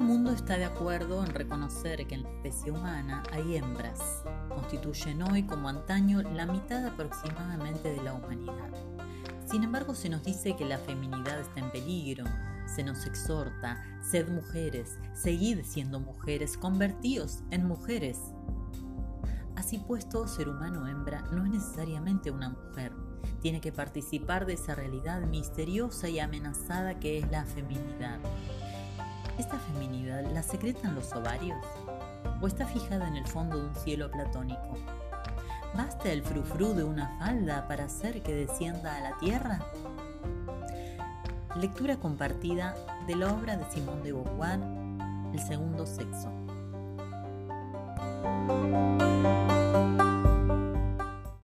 mundo está de acuerdo en reconocer que en la especie humana hay hembras. Constituyen hoy, como antaño, la mitad aproximadamente de la humanidad. Sin embargo, se nos dice que la feminidad está en peligro, se nos exhorta, sed mujeres, seguid siendo mujeres, convertíos en mujeres. Así pues, todo ser humano hembra no es necesariamente una mujer, tiene que participar de esa realidad misteriosa y amenazada que es la feminidad. ¿Esta feminidad la secretan los ovarios? ¿O está fijada en el fondo de un cielo platónico? ¿Basta el frufru de una falda para hacer que descienda a la tierra? Lectura compartida de la obra de Simón de Beauvoir, El segundo sexo.